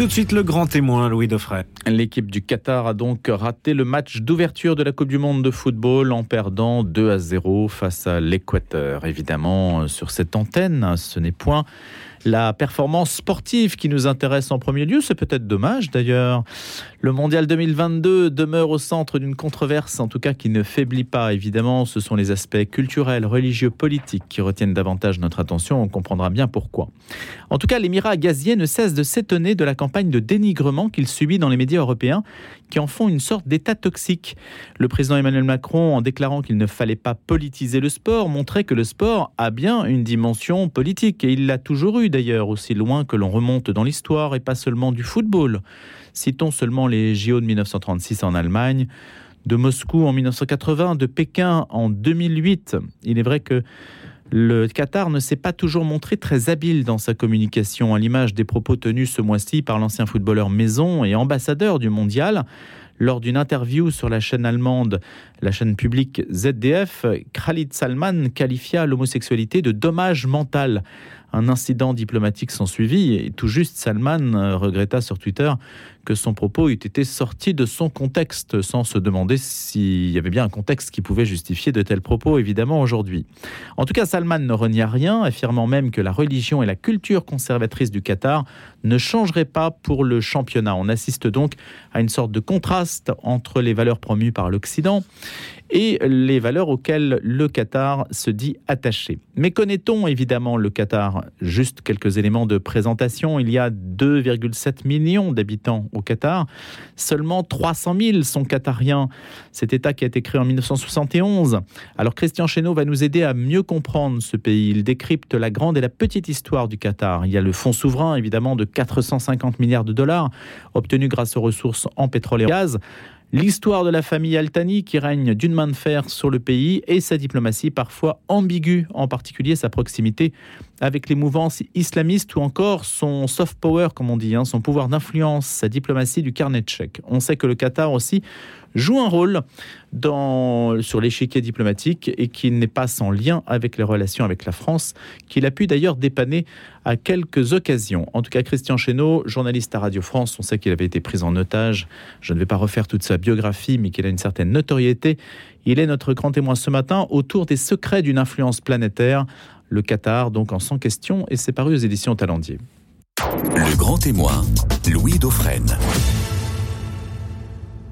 Tout de suite le grand témoin, Louis Dauphren. L'équipe du Qatar a donc raté le match d'ouverture de la Coupe du Monde de football en perdant 2 à 0 face à l'Équateur. Évidemment, sur cette antenne, ce n'est point la performance sportive qui nous intéresse en premier lieu. C'est peut-être dommage d'ailleurs. Le mondial 2022 demeure au centre d'une controverse, en tout cas qui ne faiblit pas. Évidemment, ce sont les aspects culturels, religieux, politiques qui retiennent davantage notre attention. On comprendra bien pourquoi. En tout cas, l'émirat gazier ne cesse de s'étonner de la campagne de dénigrement qu'il subit dans les médias européens, qui en font une sorte d'état toxique. Le président Emmanuel Macron, en déclarant qu'il ne fallait pas politiser le sport, montrait que le sport a bien une dimension politique, et il l'a toujours eu d'ailleurs, aussi loin que l'on remonte dans l'histoire, et pas seulement du football. Citons seulement les JO de 1936 en Allemagne, de Moscou en 1980, de Pékin en 2008. Il est vrai que le Qatar ne s'est pas toujours montré très habile dans sa communication, à l'image des propos tenus ce mois-ci par l'ancien footballeur Maison et ambassadeur du mondial. Lors d'une interview sur la chaîne allemande, la chaîne publique ZDF, Khalid Salman qualifia l'homosexualité de dommage mental un incident diplomatique s'en suivit et tout juste Salman euh, regretta sur Twitter que son propos eût été sorti de son contexte sans se demander s'il y avait bien un contexte qui pouvait justifier de tels propos évidemment aujourd'hui. En tout cas, Salman ne renia rien, affirmant même que la religion et la culture conservatrice du Qatar ne changeraient pas pour le championnat. On assiste donc à une sorte de contraste entre les valeurs promues par l'Occident et les valeurs auxquelles le Qatar se dit attaché. Mais connaît-on évidemment le Qatar? Juste quelques éléments de présentation. Il y a 2,7 millions d'habitants au Qatar. Seulement 300 000 sont qatariens. Cet État qui a été créé en 1971. Alors Christian Chesneau va nous aider à mieux comprendre ce pays. Il décrypte la grande et la petite histoire du Qatar. Il y a le fonds souverain évidemment de 450 milliards de dollars obtenus grâce aux ressources en pétrole et gaz l'histoire de la famille Altani qui règne d'une main de fer sur le pays et sa diplomatie parfois ambiguë, en particulier sa proximité avec les mouvances islamistes ou encore son soft power, comme on dit, hein, son pouvoir d'influence, sa diplomatie du carnet de chèques. On sait que le Qatar aussi joue un rôle sur l'échiquier diplomatique et qu'il n'est pas sans lien avec les relations avec la France, qu'il a pu d'ailleurs dépanner à quelques occasions. En tout cas, Christian Chesneau, journaliste à Radio France, on sait qu'il avait été pris en otage. Je ne vais pas refaire toute sa biographie, mais qu'il a une certaine notoriété. Il est notre grand témoin ce matin autour des secrets d'une influence planétaire. Le Qatar, donc en 100 questions, et c'est paru aux éditions Talendier. Le grand témoin, Louis Dauphren.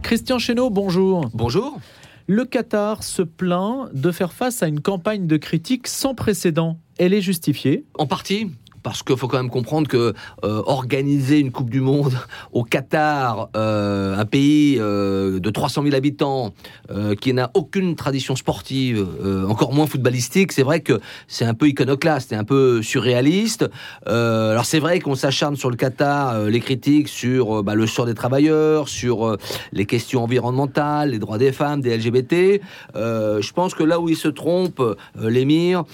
Christian Chesneau, bonjour. Bonjour. Le Qatar se plaint de faire face à une campagne de critiques sans précédent. Elle est justifiée? En partie parce qu'il faut quand même comprendre que euh, organiser une Coupe du Monde au Qatar, euh, un pays euh, de 300 000 habitants, qui n'a aucune tradition sportive, encore moins footballistique, c'est vrai que c'est un peu iconoclaste, c'est un peu surréaliste. alors c'est vrai qu'on s'acharne sur le Qatar, les critiques sur bah, le sort des travailleurs, sur les questions environnementales, les droits des femmes, des LGBT. je pense que là où il se trompe, l'émir,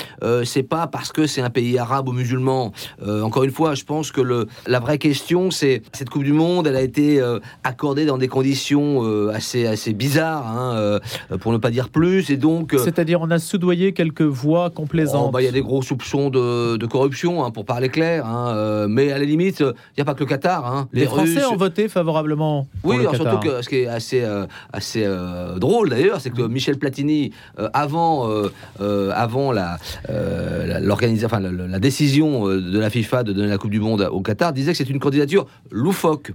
c'est pas parce que c'est un pays arabe ou musulman. Euh, encore une fois, je pense que le, la vraie question, c'est cette Coupe du Monde, elle a été euh, accordée dans des conditions euh, assez, assez bizarres, hein, pour ne pas dire plus. Et donc, c'est-à-dire, on a soudoyé quelques voix complaisantes. Oh, bah, il y a des gros soupçons de, de corruption, hein, pour parler clair. Hein, mais à la limite, il n'y a pas que le Qatar. Les, Français ont voté favorablement. oui, surtout que ce qui est assez, assez drôle d'ailleurs, c'est que Michel Platini, avant, avant la, enfin, la, la décision de la FIFA de donner la Coupe du Monde au Qatar disait que c'est une candidature loufoque.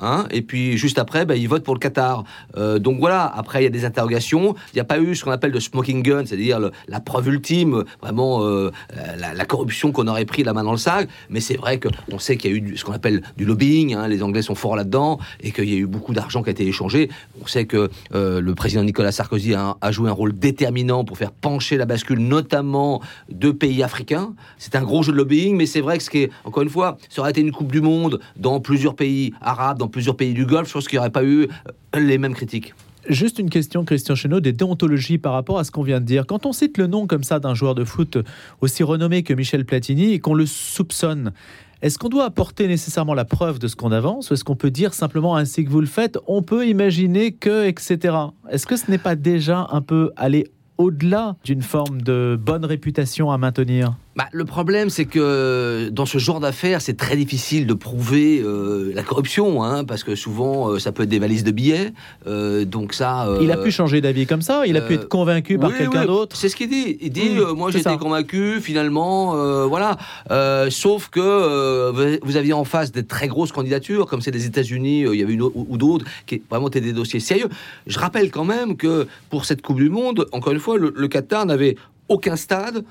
Hein, et puis juste après, ben, ils votent pour le Qatar. Euh, donc voilà, après il y a des interrogations. Il n'y a pas eu ce qu'on appelle de smoking gun, c'est-à-dire la preuve ultime, vraiment euh, la, corruption qu'on aurait pris la main dans le sac. Mais c'est vrai qu'on sait qu'il y a eu ce qu'on appelle du lobbying, hein, les Anglais sont forts là-dedans, et qu'il y a eu beaucoup d'argent qui a été échangé. On sait que euh, le président Nicolas Sarkozy a, a, joué un rôle déterminant pour faire pencher la bascule, notamment de pays africains. C'est un gros jeu de lobbying, mais c'est vrai que ce qui est, encore une fois, ça aurait été une Coupe du Monde dans plusieurs pays arabes, dans plusieurs pays du Golfe, je pense qu'il n'y aurait pas eu euh, les mêmes critiques. Juste une question, Christian Chenot, des déontologies par rapport à ce qu'on vient de dire. Quand on cite le nom comme ça d'un joueur de foot aussi renommé que Michel Platini et qu'on le soupçonne, est-ce qu'on doit apporter nécessairement la preuve de ce qu'on avance ou est-ce qu'on peut dire simplement ainsi que vous le faites, on peut imaginer que, etc. Est-ce que ce n'est pas déjà un peu aller au-delà d'une forme de bonne réputation à maintenir? Bah, le problème, c'est que dans ce genre d'affaires, c'est très difficile de prouver euh, la corruption, hein, parce que souvent, euh, ça peut être des valises de billets. euh, donc ça. euh, Il a pu changer d'avis comme ça Il a pu euh, être convaincu par oui, quelqu'un oui, d'autre C'est ce qu'il dit. Il dit Mmh, euh, Moi, j'étais convaincu, finalement, euh, voilà. Euh, sauf que euh, vous- aviez en face des très grosses candidatures, comme c'est des États-Unis, euh, il y avait une ou, ou d'autres, qui vraiment étaient des dossiers sérieux. Je rappelle quand même que pour cette Coupe du Monde, encore une fois, le, le Qatar n'avait aucun stade.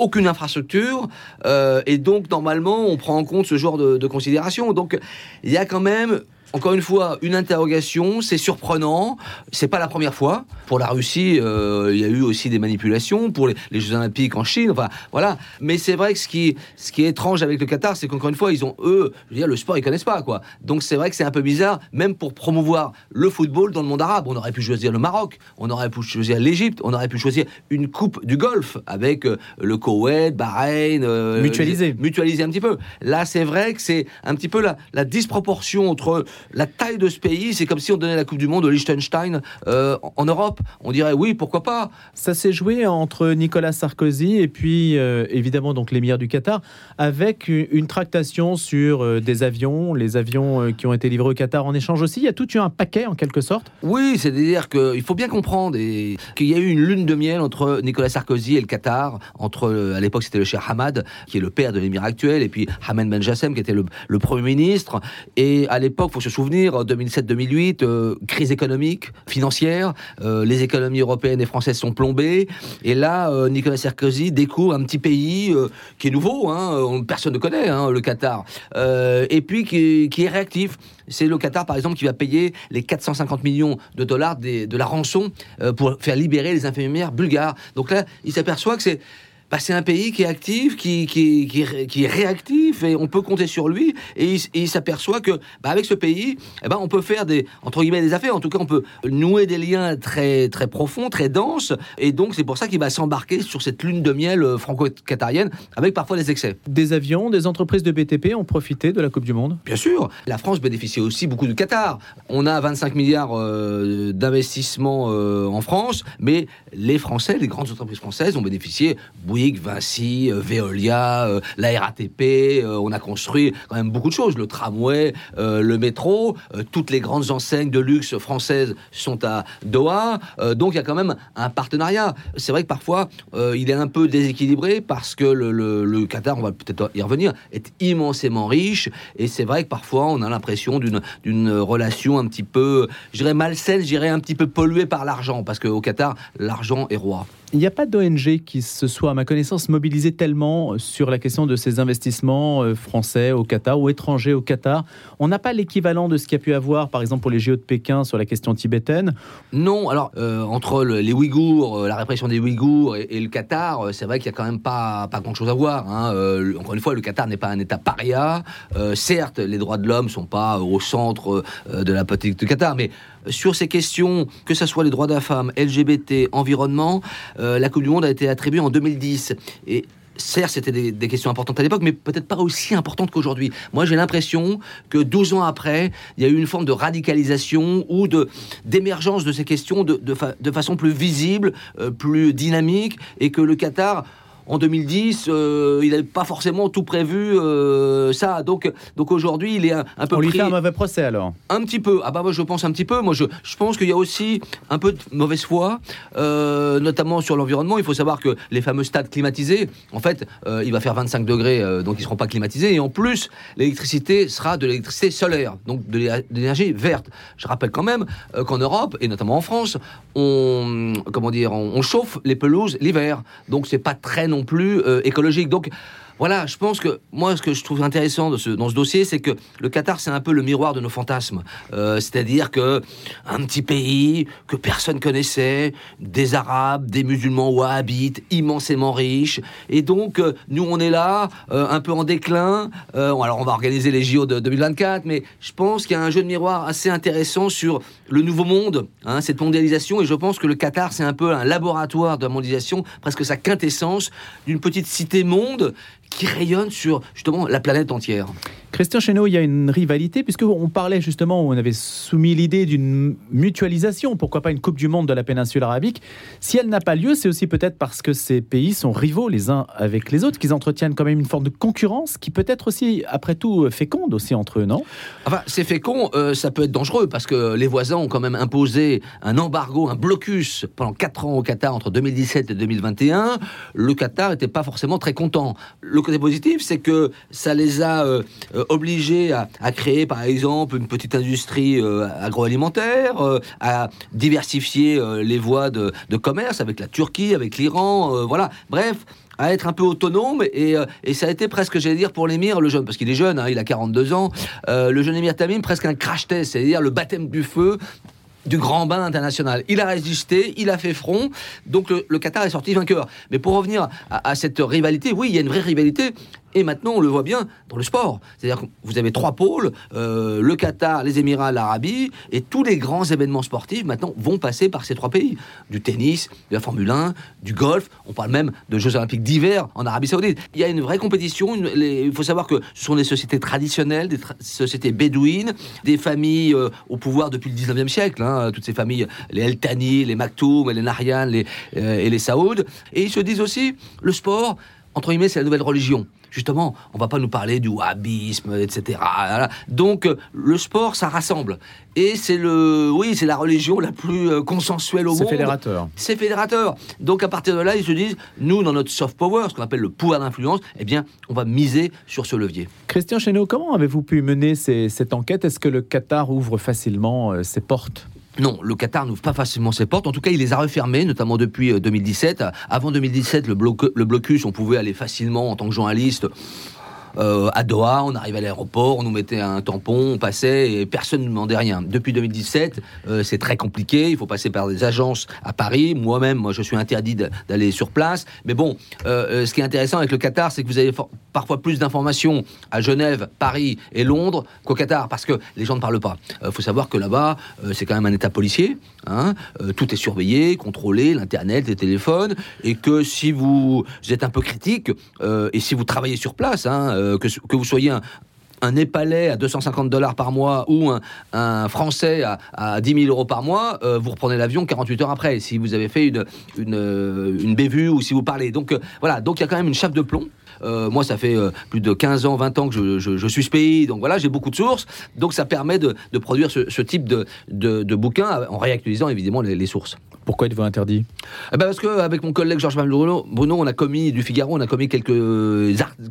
Aucune infrastructure, euh, et donc normalement on prend en compte ce genre de, de considération. Donc il y a quand même, encore une fois, une interrogation, c'est surprenant, c'est pas la première fois. Pour la Russie, euh, il y a eu aussi des manipulations, pour les, les Jeux Olympiques en Chine, enfin voilà. Mais c'est vrai que ce qui, ce qui est étrange avec le Qatar, c'est qu'encore une fois, ils ont, eux, je veux dire, le sport, ils connaissent pas, quoi. Donc c'est vrai que c'est un peu bizarre, même pour promouvoir le football dans le monde arabe. On aurait pu choisir le Maroc, on aurait pu choisir l'Égypte, on aurait pu choisir une coupe du Golfe avec euh, le Koweït, Bahreïn. euh, Mutualiser. mutualiser un petit peu. Là, c'est vrai que c'est un petit peu la, la disproportion entre la taille de ce pays. C'est comme si on donnait la Coupe du Monde au Liechtenstein euh, en- Europe. On dirait oui, pourquoi pas. Ça s'est joué entre Nicolas Sarkozy et puis euh, évidemment donc l'émir du Qatar avec une, tractation sur euh, des avions, les avions qui ont été livrés au Qatar en échange aussi. Il y a tout eu un paquet en quelque sorte. Oui, c'est-à-dire qu'il faut bien comprendre et qu'il y a eu une lune de miel entre Nicolas Sarkozy et le Qatar. Entre, à l'époque, c'était le cher Hamad, qui est le père de l'émir actuel, et puis Hamed Ben Jassem, qui était le, le Premier ministre. Et à l'époque, faut se souvenir, en 2007-2008, euh, crise économique, financière, euh, les économies européennes et françaises sont plombées. Et là, euh, Nicolas Sarkozy découvre un petit pays euh, qui est nouveau, hein, on- personne ne connaît, hein, le Qatar, Euh, et puis qui, est réactif. C'est le Qatar, par exemple, qui va payer les 450 millions de dollars de la rançon euh, pour faire libérer les infirmières bulgares. Donc là, il s'aperçoit que c'est bah, c'est un pays qui est actif, qui, qui, qui, est- qui est réactif, et on peut compter sur lui. Et il, s'aperçoit que, bah, avec ce pays, eh ben, on peut faire des, entre guillemets, des affaires. En tout cas, on peut nouer des liens très, très profonds, très denses. Et donc, c'est pour ça qu'il va s'embarquer sur cette lune de miel euh, franco-qatarienne, avec parfois des excès. Des avions, des entreprises de BTP ont profité de la Coupe du Monde? Bien sûr, la France bénéficie aussi beaucoup du Qatar. On a 25 milliards euh, d'investissements euh, en France, mais les Français, les grandes entreprises françaises ont bénéficié. Vinci, euh, Veolia, euh, la RATP. euh, on a construit quand même beaucoup de choses. Le tramway, le métro, toutes les grandes enseignes de luxe françaises sont à Doha. Donc il y a quand même un partenariat. C'est vrai que parfois il est un peu déséquilibré parce que le Qatar, on va peut-être y revenir, est immensément riche. Et c'est vrai que parfois on a l'impression d'une d'une relation un petit peu, je dirais malsaine, je dirais un petit peu polluée par l'argent. Parce qu'au Qatar, l'argent est roi. Il n'y a pas d'ONG qui se soit, à ma connaissance, mobilisée tellement sur la question de ces investissements euh, français au Qatar ou étrangers au Qatar. On n'a pas l'équivalent de ce qu'il y a pu avoir, par exemple, pour les JO de Pékin sur la question tibétaine. Non, alors euh, entre le- les Ouïghours, euh, la répression des Ouïghours et, le Qatar, euh, c'est vrai qu'il y a quand même pas, pas grand-chose à voir. hein. Euh, encore une fois, le Qatar n'est pas un État paria. Euh, certes, les droits de l'homme sont pas au centre euh, de la politique du Qatar, mais sur ces questions, que ce soit les droits de la femme, LGBT, environnement, euh, la Coupe du Monde a été attribuée en 2010. Et Certes, c'était des, questions importantes à l'époque, mais peut-être pas aussi importantes qu'aujourd'hui. Moi, j'ai l'impression que 12 ans après, il y a eu une forme de radicalisation ou de d'émergence de ces questions de, de façon plus visible, euh, plus dynamique, et que le Qatar, en 2010, euh, il n'avait pas forcément tout prévu euh, ça. Donc, donc aujourd'hui, il est un, un peu On lui pris- fait un mauvais procès alors. un petit peu. Ah bah moi je pense un petit peu. Moi je, je pense qu'il y a aussi un peu de mauvaise foi, euh, notamment sur l'environnement. Il faut savoir que les fameux stades climatisés, en fait, il va faire 25 degrés, donc ils seront pas climatisés. Et en plus, l'électricité sera de l'électricité solaire, donc de l'é- de l'énergie verte. Je rappelle quand même qu'en Europe et notamment en France, on comment dire, on, on chauffe les pelouses l'hiver. Donc c'est pas très non plus euh, écologique. Donc voilà, je pense que moi, ce que je trouve intéressant de ce- dans ce dossier, c'est que le Qatar, c'est un peu le miroir de nos fantasmes. Euh, C'est-à-dire que un petit pays que personne connaissait, des Arabes, des musulmans wahhabites, immensément riches, et donc euh, nous, on est là, euh, un peu en déclin. Alors, on va organiser les JO de 2024, mais je pense qu'il y a un jeu de miroir assez intéressant sur le nouveau monde, hein, cette mondialisation, et je pense que le Qatar, c'est un peu un laboratoire de la mondialisation, presque sa quintessence d'une petite cité monde qui rayonne sur justement la planète entière. Christian Chesneau, il y a une rivalité, puisqu'on parlait justement, on avait soumis l'idée d'une mutualisation, pourquoi pas une Coupe du Monde de la péninsule arabique. Si elle n'a pas lieu, c'est aussi peut-être parce que ces pays sont rivaux les uns avec les autres, qu'ils entretiennent quand même une forme de concurrence qui peut être aussi, après tout, féconde aussi entre eux, non? Enfin, c'est fécond, euh, ça peut être dangereux, parce que les voisins ont quand même imposé un embargo, un blocus pendant 4 ans au Qatar entre 2017 et 2021. Le Qatar n'était pas forcément très content. Le côté positif, c'est que ça les a... Euh, euh, obligés à, créer, par exemple, une petite industrie euh, agroalimentaire, à diversifier les voies de, commerce avec la Turquie, avec l'Iran, voilà. Bref, à être un peu autonome et, ça a été presque, j'allais dire, pour l'émir, le jeune, parce qu'il est jeune, hein, il a 42 ans, le jeune émir Tamim, presque un crash test, c'est-à-dire le baptême du feu du grand bain international. Il a résisté, il a fait front, donc le, Qatar est sorti vainqueur. Mais pour revenir à, cette rivalité, oui, il y a une vraie rivalité, et maintenant, on le voit bien dans le sport. C'est-à-dire que vous avez trois pôles, euh, le Qatar, les Émirats, l'Arabie, et tous les grands événements sportifs maintenant vont passer par ces trois pays. Du tennis, de la Formule 1, du golf, on parle même de Jeux olympiques d'hiver en Arabie saoudite. Il y a une vraie compétition, il faut savoir que ce sont des sociétés traditionnelles, des sociétés bédouines, des familles euh, au pouvoir depuis le 19e siècle, hein, toutes ces familles, les El Thani, les Maktoum, les Nahyan les, euh, et les Saouds. Et ils se disent aussi, le sport, entre guillemets, c'est la nouvelle religion justement, on va pas nous parler du wahhabisme, etc. Donc, euh, le sport, ça rassemble. Et c'est le, oui, c'est la religion la plus euh, consensuelle au monde. C'est fédérateur. C'est fédérateur. Donc, à partir de là, ils se disent, nous, dans notre soft power, ce qu'on appelle le pouvoir d'influence, eh bien, on va miser sur ce levier. Christian Chesneau, comment avez-vous pu mener cette enquête? Est-ce que le Qatar ouvre facilement euh, ses portes? Non, le Qatar n'ouvre pas facilement ses portes. En tout cas, il les a refermées, notamment depuis 2017. Euh, Avant 2017, le, le blocus, on pouvait aller facilement en tant que journaliste euh, à Doha, on arrivait à l'aéroport, on nous mettait un tampon, on passait et personne ne demandait rien. Depuis 2017, euh, c'est très compliqué. Il faut passer par des agences à Paris. Moi-même, moi, je suis interdit d'aller sur place. Mais bon, euh, ce qui est intéressant avec le Qatar, c'est que vous avez parfois plus d'informations à Genève, Paris et Londres qu'au Qatar, parce que les gens ne parlent pas. Il faut savoir que là-bas, c'est quand même un État policier. Hein, tout est surveillé, contrôlé, l'internet, les téléphones, et que si vous, êtes un peu critique et si vous travaillez sur place. Hein, euh, que, vous soyez un, un Népalais à 250 dollars par mois ou un, Français à, à, 10 000 euros par mois, euh, vous reprenez l'avion 48 heures après, si vous avez fait une, une, une bévue ou si vous parlez. Donc euh, voilà, donc il y a quand même une chape de plomb. moi, ça fait plus de 15 ans, 20 ans que je, suis ce pays, donc voilà, j'ai beaucoup de sources, donc ça permet de, produire ce, type de, de, bouquin en réactualisant évidemment les sources. Pourquoi êtes-vous interdit eh ben Parce qu'avec mon collègue Georges Bruno, Bruno, on a commis du Figaro, on a commis quelques,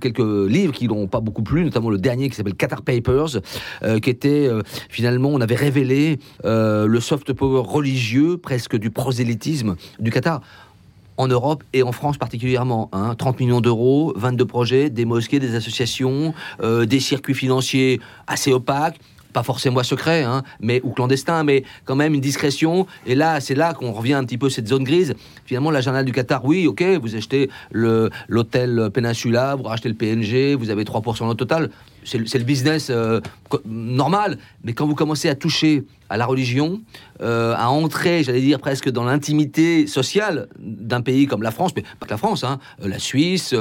quelques livres qui n'ont pas beaucoup plu, notamment le dernier qui s'appelle Qatar Papers, euh, qui était euh, finalement, on avait révélé euh, le soft power religieux, presque du prosélytisme du Qatar en Europe et en France particulièrement. 30 hein. millions d'euros, 22 projets, des mosquées, des associations, des circuits financiers assez opaques, pas forcément secret, hein, mais ou clandestin, mais quand même une discrétion. Et là, c'est là qu'on revient un petit peu cette zone grise. Finalement, la journal du Qatar, oui, ok, vous achetez l'hôtel Peninsula, vous rachetez le PNG, vous avez 3% au total c'est le business euh, normal. Mais quand vous commencez à toucher à la religion, euh, à entrer, j'allais dire presque dans l'intimité sociale d'un pays comme la France, mais pas que la France, hein, euh, la Suisse,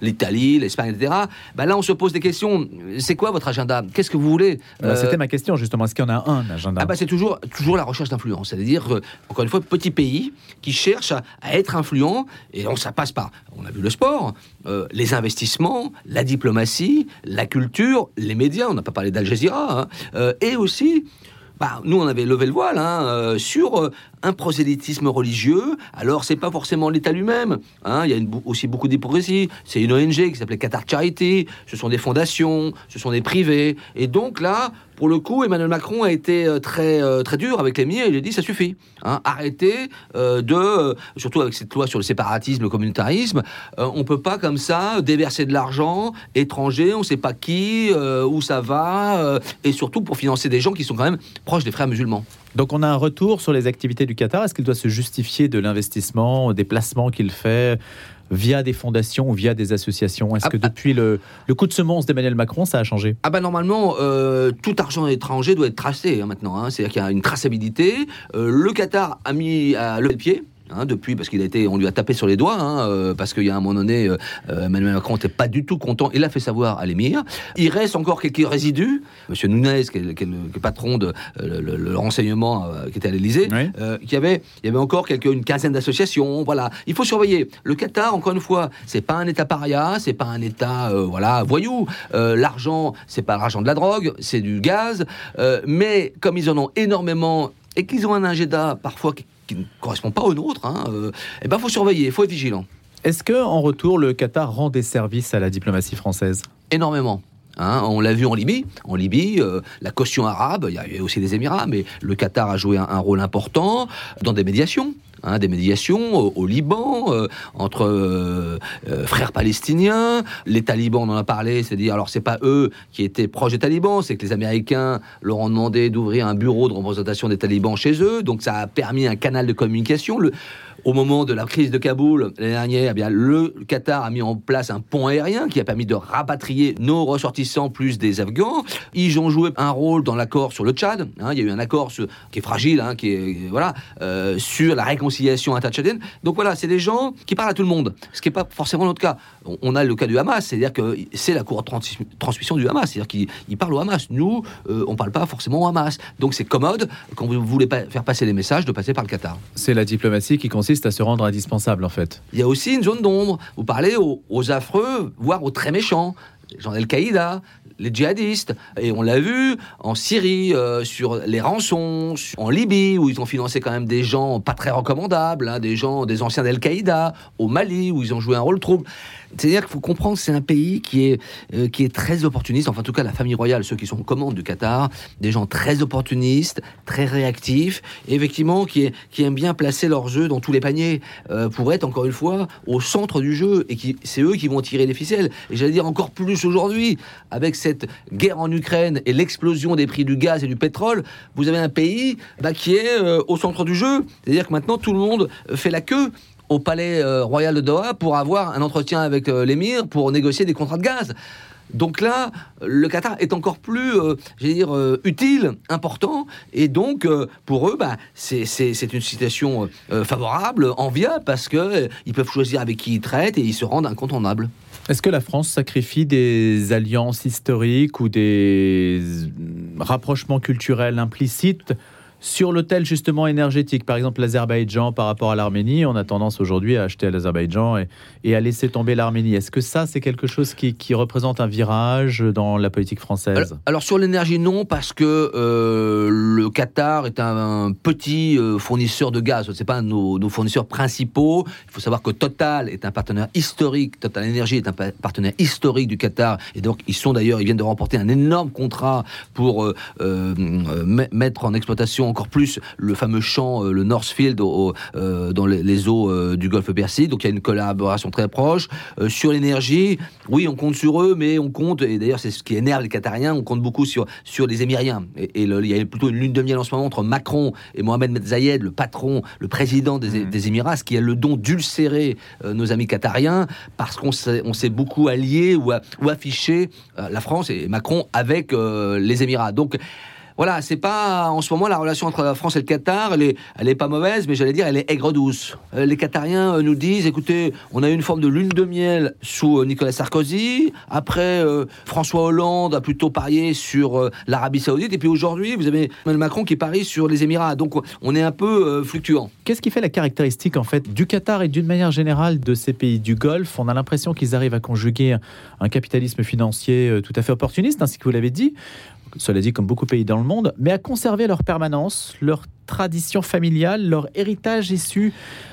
l'Italie, l'Espagne, etc. Bah là, on se pose des questions. C'est quoi votre agenda? Qu'est-ce que vous voulez? Bah, C'était ma question justement. Est-ce qu'il y en a un agenda? Ah bah, c'est toujours toujours la recherche d'influence. C'est-à-dire encore une fois, petit pays qui cherche à, être influent. Et donc ça passe par, on a vu le sport, les investissements, la diplomatie, la culture, les médias, on n'a pas parlé d'Al Jazeera, hein, euh, et aussi bah, nous, on avait levé le voile hein, euh, sur euh, un prosélytisme religieux. Alors, c'est pas forcément l'État lui-même. Hein. Il y a aussi beaucoup d'hypocrisie. C'est une ONG qui s'appelait Qatar Charity. Ce sont des fondations, ce sont des privés. Et donc là, pour le coup, Emmanuel Macron a été euh, très, très dur avec les miens. Il a dit ça suffit. Hein. Arrêtez de, surtout avec cette loi sur le séparatisme, le communautarisme, on peut pas comme ça déverser de l'argent étranger. On sait pas qui, où ça va, et surtout pour financer des gens qui sont quand même proche des frères musulmans. Donc on a un retour sur les activités du Qatar. Est-ce qu'il doit se justifier de l'investissement, des placements qu'il fait via des fondations ou via des associations? Est-ce que ah, depuis le, coup de semonce d'Emmanuel Macron, ça a changé? Ah ben normalement, euh, tout argent étranger doit être tracé hein, maintenant. Hein. C'est-à-dire qu'il y a une traçabilité. Euh, le Qatar a mis à le pied hein, depuis, parce qu'il a été, on lui a tapé sur les doigts, hein, euh, parce qu'il y a un moment donné, euh, euh, Emmanuel Macron n'était pas du tout content. Il l'a fait savoir à l'émir. Il reste encore quelques résidus. Monsieur Nunez, qui est, le- qui est le, qui est le patron de euh, le, le renseignement qui était à l'Élysée, Oui. qui avait, il y avait encore quelques, une quinzaine d'associations. Voilà, il faut surveiller. Le Qatar, encore une fois, c'est pas un État paria, c'est pas un État, voilà, voyou. L'argent, c'est pas l'argent de la drogue, c'est du gaz. Mais comme ils en ont énormément et qu'ils ont un agenda parfois qui, qui ne correspond pas au nôtre, hein, euh, eh ben faut surveiller, il faut être vigilant. Est-ce que en retour, le Qatar rend des services à la diplomatie française? Énormément. Hein, on l'a vu en Libye. En Libye, euh, la caution arabe, il y avait aussi des Émirats, mais le Qatar a joué un, un rôle important dans des médiations. Hein, des médiations au, Liban euh, entre euh, euh, frères palestiniens, les talibans on en a parlé, c'est-à-dire alors c'est pas eux qui étaient proches des talibans, c'est que les Américains leur ont demandé d'ouvrir un bureau de représentation des talibans chez eux, donc ça a permis un canal de communication. Au moment de la crise de Kaboul l'année dernière, eh le Qatar a mis en place un pont aérien qui a permis de rapatrier nos ressortissants plus des Afghans. Ils ont joué un rôle dans l'accord sur le Tchad. hein. il y a eu un accord qui est fragile, hein, qui est voilà, euh, sur la réconciliation intertchadienne. Donc voilà, c'est des gens qui parlent à tout le monde, ce qui n'est pas forcément notre cas. On, a le cas du Hamas, c'est-à-dire que c'est la cour de trans- transmission du Hamas, c'est-à-dire qu'ils ils parlent au Hamas. Nous, euh, on ne parle pas forcément au Hamas. Donc c'est commode quand vous voulez faire passer les messages de passer par le Qatar. C'est la diplomatie qui à se rendre indispensable, en fait. Il y a aussi une zone d'ombre. Vous parlez aux, affreux, voire aux très méchants, les gens d'Al-Qaïda, les djihadistes. Et on l'a vu en Syrie, euh, sur les rançons, en Libye, où ils ont financé quand même des gens pas très recommandables, hein, des gens, des anciens d'Al-Qaïda, au Mali, où ils ont joué un rôle trouble. C'est-à-dire qu'il faut comprendre que c'est un pays qui est, euh, qui est très opportuniste, enfin en tout cas la famille royale, ceux qui sont aux commandes du Qatar, des gens très opportunistes, très réactifs, et effectivement qui, est- qui aiment bien placer leurs jeux dans tous les paniers, euh, pour être encore une fois au centre du jeu, et qui c'est eux qui vont tirer les ficelles. Et j'allais dire encore plus aujourd'hui, avec cette guerre en Ukraine et l'explosion des prix du gaz et du pétrole, vous avez un pays bah, qui est euh, au centre du jeu. C'est-à-dire que maintenant tout le monde fait la queue au palais euh, royal de Doha pour avoir un entretien avec euh, l'émir pour négocier des contrats de gaz. Donc là, le Qatar est encore plus, euh, dire, euh, utile, important, et donc pour eux, bah, c'est une situation favorable, enviable, parce que ils peuvent choisir avec qui ils traitent et ils se rendent incontournables. Est-ce que la France sacrifie des alliances historiques ou des rapprochements culturels implicites sur l'autel justement énergétique Par exemple, l'Azerbaïdjan par rapport à l'Arménie, on a tendance aujourd'hui à acheter à l'Azerbaïdjan et, à laisser tomber l'Arménie. Est-ce que ça, c'est quelque chose qui, représente un virage dans la politique française Alors, sur l'énergie, non, parce que euh, le Qatar est un, petit euh, fournisseur de gaz. Ce n'est pas nos, fournisseurs principaux. Il faut savoir que Total est un partenaire historique. Total Energy est un pa- partenaire historique du Qatar. Et donc, ils sont d'ailleurs, ils viennent de remporter un énorme contrat pour euh, me- mettre en exploitation encore plus le fameux champ, euh, le Northfield, au- euh, dans les, les eaux euh, du Golfe Persique. Donc, il y a une collaboration très proche. Sur l'énergie, oui, on compte sur eux, mais on compte, et d'ailleurs, c'est ce qui énerve les Qatariens, on compte beaucoup sur, sur les Émiriens. Et, et le- il y a plutôt une lune de miel en ce moment entre Macron et Mohamed Ben Zayed, le patron, le président des, des Émirats, ce qui a le don d'ulcérer nos amis qatariens, parce qu'on s'est, on s'est beaucoup allié ou, affiché la France et Macron avec euh, les Émirats. Donc, voilà, c'est pas en ce moment la relation entre la France et le Qatar, elle est, pas mauvaise, mais j'allais dire elle est aigre douce. Euh, les Qatariens euh, nous disent, écoutez, on a eu une forme de lune de miel sous euh, Nicolas Sarkozy. Après, François Hollande a plutôt parié sur l'Arabie Saoudite, et puis aujourd'hui, vous avez Emmanuel Macron qui parie sur les Émirats. Donc, on est un peu fluctuant. Qu'est-ce qui fait la caractéristique en fait du Qatar et d'une manière générale de ces pays du Golfe? On a l'impression qu'ils arrivent à conjuguer un- capitalisme financier tout à fait opportuniste, ainsi que vous l'avez dit, cela dit comme beaucoup de pays dans le monde, mais à conserver leur permanence, leur tradition familiale, leur héritage issu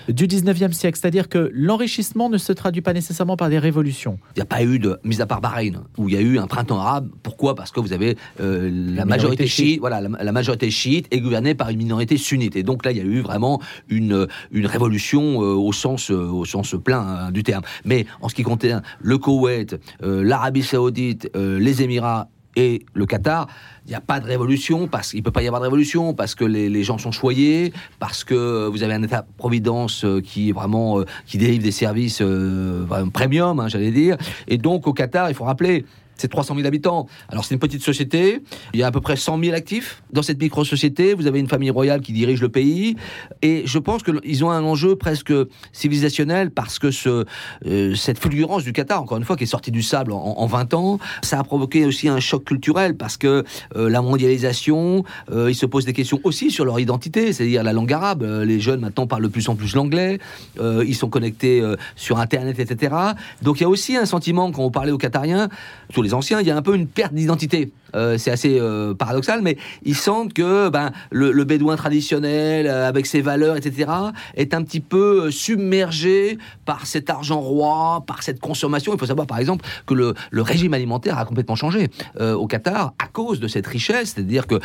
du 19e siècle. C'est-à-dire que l'enrichissement ne se traduit pas nécessairement par des révolutions. Il n'y a pas eu de, mis à part Bahreïn, où il y a eu un printemps arabe. Pourquoi? Parce que vous avez euh, la, majorité chiite, voilà, la, la majorité chiite est gouvernée par une minorité sunnite. Et donc là, il y a eu vraiment une, une révolution euh, au, sens, euh, au sens plein hein, du terme. Mais en ce qui concerne le Koweït, l'Arabie Saoudite, les Émirats et le Qatar, il n'y a pas de révolution, parce qu'il ne peut pas y avoir de révolution, parce que les, gens sont choyés, parce que vous avez un État-providence euh, qui vraiment qui délivre des services euh, premium, hein, j'allais dire. Et donc au Qatar, il faut rappeler, c'est 300 000 habitants. Alors c'est une petite société, il y a à peu près 100 000 actifs. Dans cette micro-société, vous avez une famille royale qui dirige le pays. Et je pense qu'ils ont un enjeu presque civilisationnel parce que ce, euh, cette fulgurance du Qatar, encore une fois, qui est sortie du sable en, 20 ans, ça a provoqué aussi un choc culturel parce que euh, la mondialisation, euh, ils se posent des questions aussi sur leur identité, c'est-à-dire la langue arabe. les jeunes maintenant parlent de plus en plus l'anglais, ils sont connectés sur Internet, etc. Donc il y a aussi un sentiment, quand on parlait aux Qatariens, tous les il y a un peu une perte d'identité. Euh, c'est assez euh, paradoxal, mais ils sentent que ben, le, bédouin traditionnel, euh, avec ses valeurs, etc., est un petit peu submergé par cet argent roi, par cette consommation. Il faut savoir, par exemple, que le, régime alimentaire a complètement changé au Qatar à cause de cette richesse. C'est-à-dire que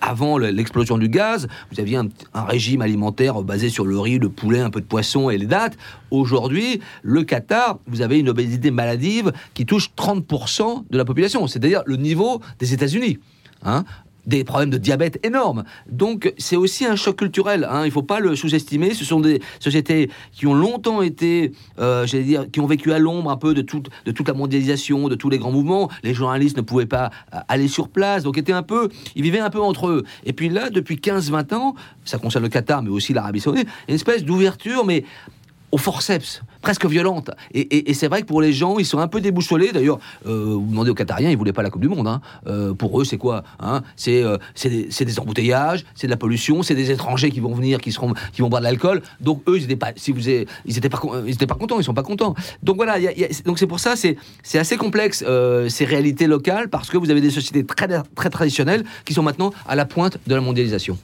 avant l'explosion du gaz, vous aviez un, régime alimentaire basé sur le riz, le poulet, un peu de poisson et les dattes. Aujourd'hui, le Qatar, vous avez une obésité maladive qui touche 30% de la population. C'est-à-dire le niveau des États-Unis. Hein des problèmes de diabète énormes. Donc c'est aussi un choc culturel. Hein. Il ne faut pas le sous-estimer. Ce sont des sociétés qui ont longtemps été, euh, j'allais dire, qui ont vécu à l'ombre un peu de toute, la mondialisation, de tous les grands mouvements. Les journalistes ne pouvaient pas euh, aller sur place, donc étaient un peu, ils vivaient un peu entre eux. Et puis là, depuis 15-20 ans, ça concerne le Qatar, mais aussi l'Arabie Saoudite, une espèce d'ouverture, mais au forceps, presque violente. Et, c'est vrai que pour les gens, ils sont un peu déboussolés. D'ailleurs, euh, vous demandez aux Qatariens, ils voulaient pas la Coupe du Monde. Hein. Euh, pour eux, c'est quoi hein? Euh, C'est des, embouteillages, c'est de la pollution, c'est des étrangers qui vont venir, qui seront, qui vont boire de l'alcool. Donc eux, ils n'étaient pas, si ils étaient pas, étaient pas contents, ils sont pas contents. Donc voilà, donc c'est pour ça, c'est c'est assez complexe ces réalités locales parce que vous avez des sociétés très très traditionnelles qui sont maintenant à la pointe de la mondialisation.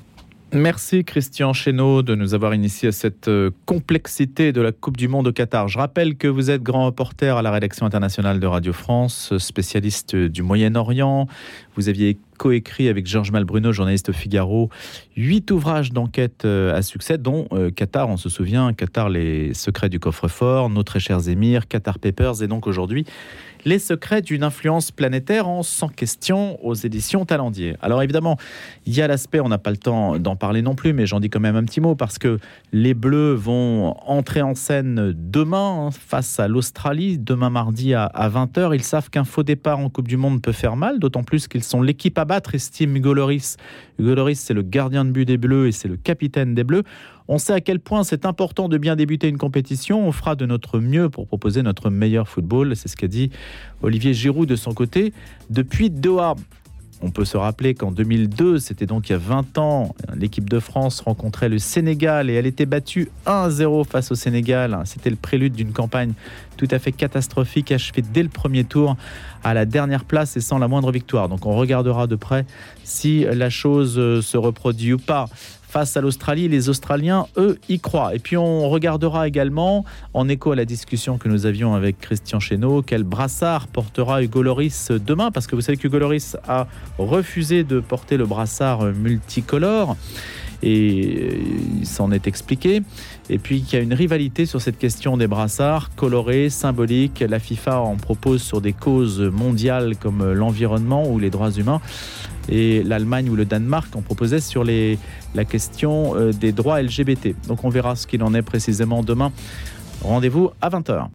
Merci Christian Chesneau de nous avoir initié à cette euh, complexité de la Coupe du Monde au Qatar. Je rappelle que vous êtes grand reporter à la rédaction internationale de Radio France, spécialiste du Moyen-Orient. Vous aviez coécrit avec Georges Malbruno, journaliste au Figaro, huit ouvrages d'enquête euh, à succès, dont euh, Qatar, on se souvient, Qatar, les secrets du coffre-fort, Nos très chers émirs, Qatar Papers, et donc aujourd'hui, les secrets d'une influence planétaire en 100 questions aux éditions Talendier. Alors évidemment, il y a l'aspect, on n'a pas le temps d'en parler non plus, mais j'en dis quand même un petit mot parce que les Bleus vont entrer en scène demain hein, face à l'Australie, demain mardi à, 20h. Ils savent qu'un faux départ en Coupe du Monde peut faire mal, d'autant plus qu'ils sont l'équipe à battre, estime Hugo. Hugo Loris, c'est le gardien de but des Bleus et c'est le capitaine des Bleus. On sait à quel point c'est important de bien débuter une compétition. On fera de notre mieux pour proposer notre meilleur football. C'est ce qu'a dit Olivier Giroud de son côté depuis Doha. On peut se rappeler qu'en 2002, c'était donc il y a 20 ans, l'équipe de France rencontrait le Sénégal et elle était battue 1-0 face au Sénégal. C'était le prélude d'une campagne tout à fait catastrophique, achevée dès le premier tour à la dernière place et sans la moindre victoire. Donc on regardera de près si la chose se reproduit ou pas face à l'Australie. Les Australiens, eux, y croient. Et puis on regardera également, en écho à la discussion que nous avions avec Christian Chesneau, quel brassard portera Hugo Loris demain, parce que vous savez qu'Hugo Loris a refusé de porter le brassard multicolore et il s'en est expliqué. Et puis qu'il y a une rivalité sur cette question des brassards colorés, symboliques. La FIFA en propose sur des causes mondiales comme l'environnement ou les droits humains et l'Allemagne ou le Danemark en proposait sur la question euh, des droits LGBT. Donc on verra ce qu'il en est précisément demain. Rendez-vous à 20h.